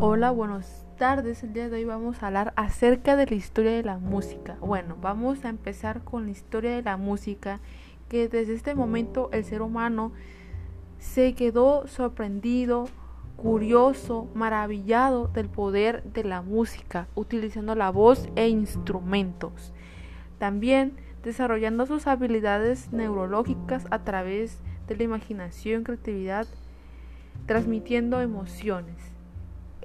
Hola, buenas tardes. El día de hoy vamos a hablar acerca de la historia de la música. Bueno, vamos a empezar con la historia de la música, que desde este momento el ser humano se quedó sorprendido, curioso, maravillado del poder de la música, utilizando la voz e instrumentos. También desarrollando sus habilidades neurológicas a través de la imaginación, creatividad, transmitiendo emociones.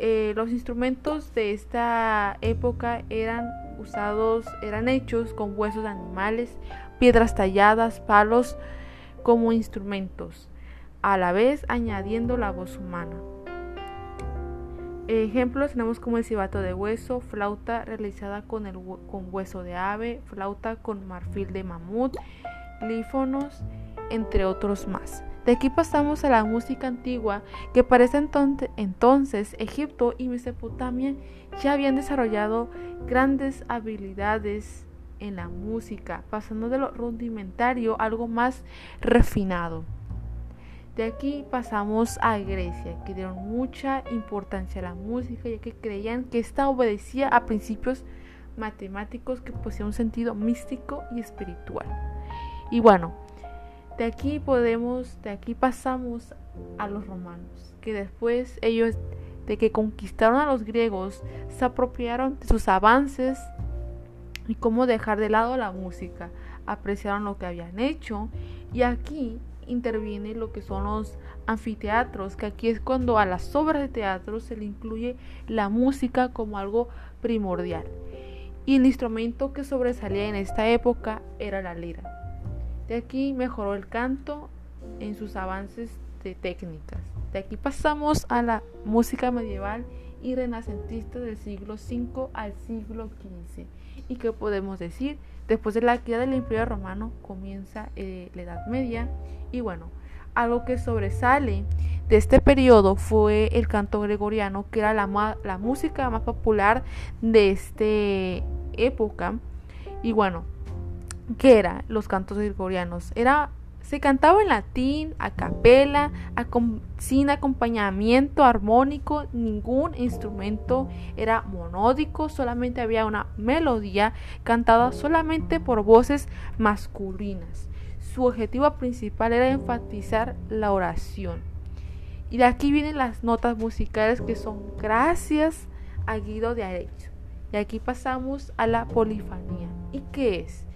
Eh, los instrumentos de esta época eran usados, eran hechos con huesos de animales, piedras talladas, palos como instrumentos, a la vez añadiendo la voz humana. Ejemplos tenemos como el cibato de hueso, flauta realizada con, el, con hueso de ave, flauta con marfil de mamut, lífonos, entre otros más. De aquí pasamos a la música antigua, que para ese entonces Egipto y Mesopotamia ya habían desarrollado grandes habilidades en la música, pasando de lo rudimentario a algo más refinado. De aquí pasamos a Grecia, que dieron mucha importancia a la música, ya que creían que esta obedecía a principios matemáticos que poseían un sentido místico y espiritual. Y bueno, de aquí podemos, de aquí pasamos a los romanos, que después ellos de que conquistaron a los griegos, se apropiaron de sus avances y cómo dejar de lado la música, apreciaron lo que habían hecho y aquí interviene lo que son los anfiteatros, que aquí es cuando a las obras de teatro se le incluye la música como algo primordial. Y el instrumento que sobresalía en esta época era la lira. De aquí mejoró el canto en sus avances de técnicas. De aquí pasamos a la música medieval y renacentista del siglo V al siglo XV. ¿Y qué podemos decir? Después de la caída del Imperio Romano comienza eh, la Edad Media y bueno, algo que sobresale de este periodo fue el canto gregoriano, que era la, la música más popular de esta época. Y bueno, ¿Qué era los cantos gregorianos? Era se cantaba en latín, a capela, sin acompañamiento armónico, ningún instrumento era monódico, solamente había una melodía cantada solamente por voces masculinas. Su objetivo principal era enfatizar la oración. Y de aquí vienen las notas musicales que son gracias a Guido de Arezzo. Y aquí pasamos a la polifanía. ¿Y qué es?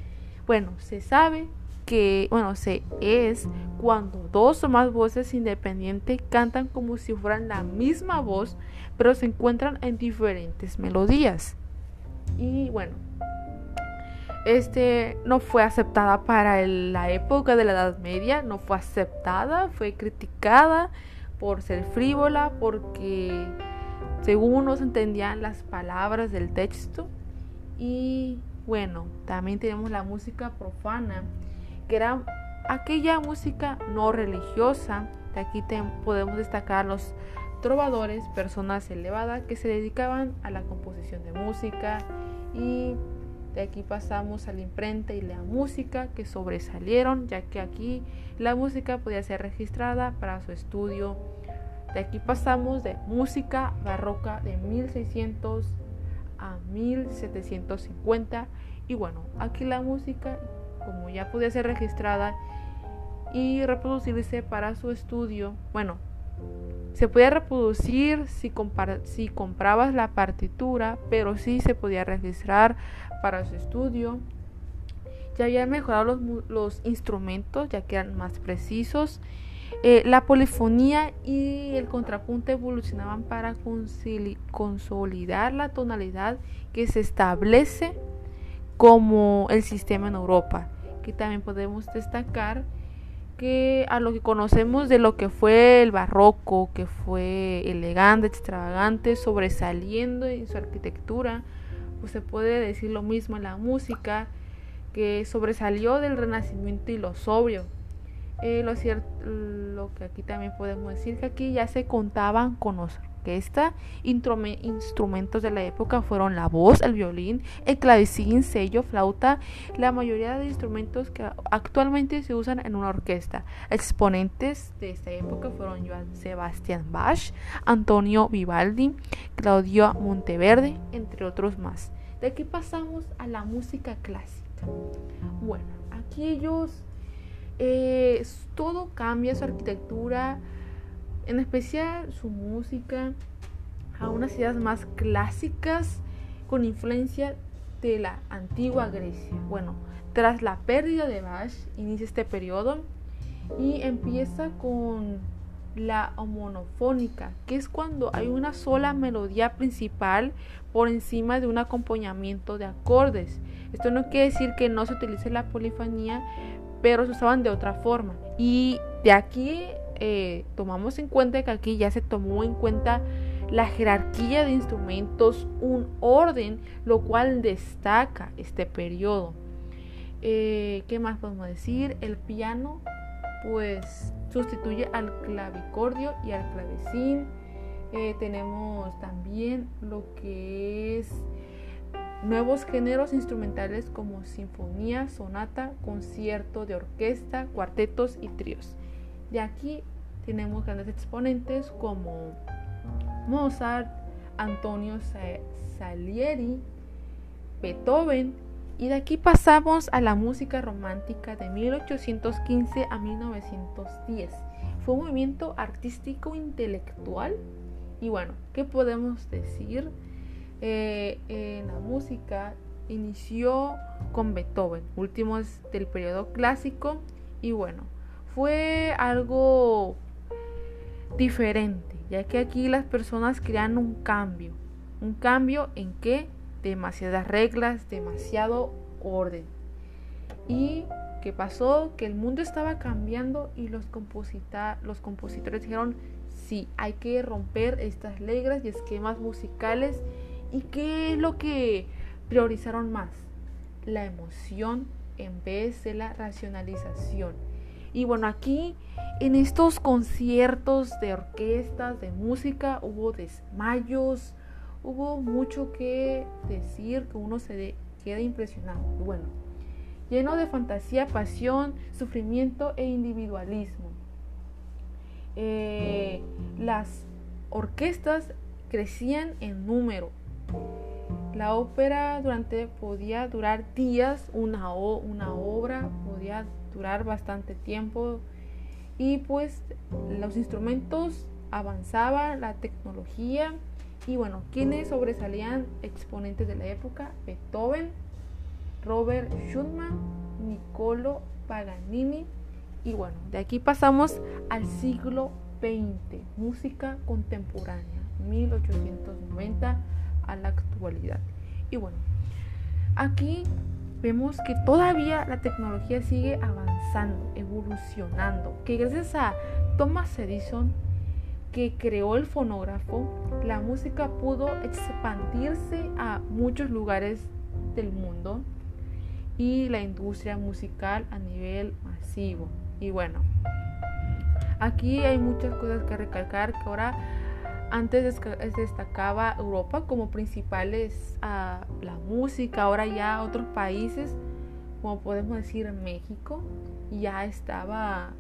Bueno, se sabe que, bueno, se es cuando dos o más voces independientes cantan como si fueran la misma voz, pero se encuentran en diferentes melodías. Y bueno, este no fue aceptada para la época de la Edad Media, no fue aceptada, fue criticada por ser frívola, porque según no se entendían las palabras del texto y bueno, también tenemos la música profana, que era aquella música no religiosa. De aquí podemos destacar los trovadores, personas elevadas que se dedicaban a la composición de música y de aquí pasamos a la imprenta y la música que sobresalieron, ya que aquí la música podía ser registrada para su estudio. De aquí pasamos de música barroca de 1600 a 1750 y bueno, aquí la música como ya podía ser registrada y reproducirse para su estudio, bueno, se podía reproducir si, si comprabas la partitura, pero sí se podía registrar para su estudio. Ya habían mejorado los, los instrumentos, ya que eran más precisos eh, la polifonía y el contrapunto evolucionaban para consolidar la tonalidad que se establece como el sistema en Europa. Que también podemos destacar que a lo que conocemos de lo que fue el barroco, que fue elegante, extravagante, sobresaliendo en su arquitectura, pues se puede decir lo mismo en la música, que sobresalió del renacimiento y lo sobrio, eh, lo cierto, lo que aquí también podemos decir que aquí ya se contaban con orquesta. Instrumentos de la época fueron la voz, el violín, el clavecín, sello, flauta, la mayoría de instrumentos que actualmente se usan en una orquesta. Exponentes de esta época fueron Joan Sebastian Bach, Antonio Vivaldi, Claudio Monteverde, entre otros más. De aquí pasamos a la música clásica. Bueno, aquí ellos eh, todo cambia, su arquitectura, en especial su música, a unas ideas más clásicas con influencia de la antigua Grecia. Bueno, tras la pérdida de Bach, inicia este periodo y empieza con la homonofónica, que es cuando hay una sola melodía principal por encima de un acompañamiento de acordes. Esto no quiere decir que no se utilice la polifonía, pero se usaban de otra forma. Y de aquí eh, tomamos en cuenta que aquí ya se tomó en cuenta la jerarquía de instrumentos, un orden, lo cual destaca este periodo. Eh, ¿Qué más podemos decir? El piano, pues sustituye al clavicordio y al clavecín. Eh, tenemos también lo que es Nuevos géneros instrumentales como sinfonía, sonata, concierto de orquesta, cuartetos y tríos. De aquí tenemos grandes exponentes como Mozart, Antonio Salieri, Beethoven, y de aquí pasamos a la música romántica de 1815 a 1910. Fue un movimiento artístico intelectual y bueno, ¿qué podemos decir? Eh, en la música inició con Beethoven, últimos del periodo clásico, y bueno, fue algo diferente, ya que aquí las personas crean un cambio, un cambio en que demasiadas reglas, demasiado orden. Y ¿qué pasó? Que el mundo estaba cambiando y los, los compositores dijeron, sí, hay que romper estas reglas y esquemas musicales ¿Y qué es lo que priorizaron más? La emoción en vez de la racionalización. Y bueno, aquí en estos conciertos de orquestas, de música, hubo desmayos, hubo mucho que decir que uno se queda impresionado. bueno, lleno de fantasía, pasión, sufrimiento e individualismo. Eh, las orquestas crecían en número, la ópera durante podía durar días, una, una obra podía durar bastante tiempo. Y pues los instrumentos avanzaban, la tecnología y bueno, quienes sobresalían exponentes de la época, Beethoven, Robert Schumann, Niccolo Paganini. Y bueno, de aquí pasamos al siglo XX, música contemporánea, 1890 a la actualidad. Y bueno, aquí vemos que todavía la tecnología sigue avanzando, evolucionando, que gracias a Thomas Edison, que creó el fonógrafo, la música pudo expandirse a muchos lugares del mundo y la industria musical a nivel masivo. Y bueno, aquí hay muchas cosas que recalcar que ahora antes destacaba Europa como principales a la música, ahora ya otros países, como podemos decir México, ya estaba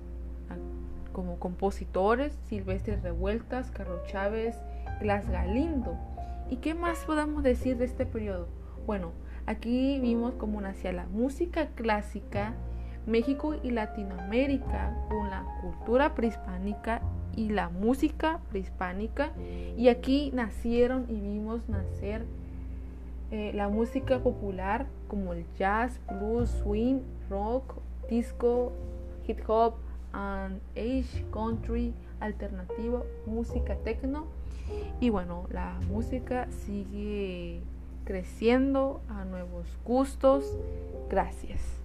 como compositores, Silvestre Revueltas, Carlos Chávez, Glas Galindo. ¿Y qué más podemos decir de este periodo? Bueno, aquí vimos cómo nacía la música clásica, México y Latinoamérica con la cultura prehispánica y la música prehispánica y aquí nacieron y vimos nacer eh, la música popular como el jazz, blues, swing, rock, disco, hip hop, and age, country, alternativo, música techno y bueno, la música sigue creciendo a nuevos gustos. Gracias.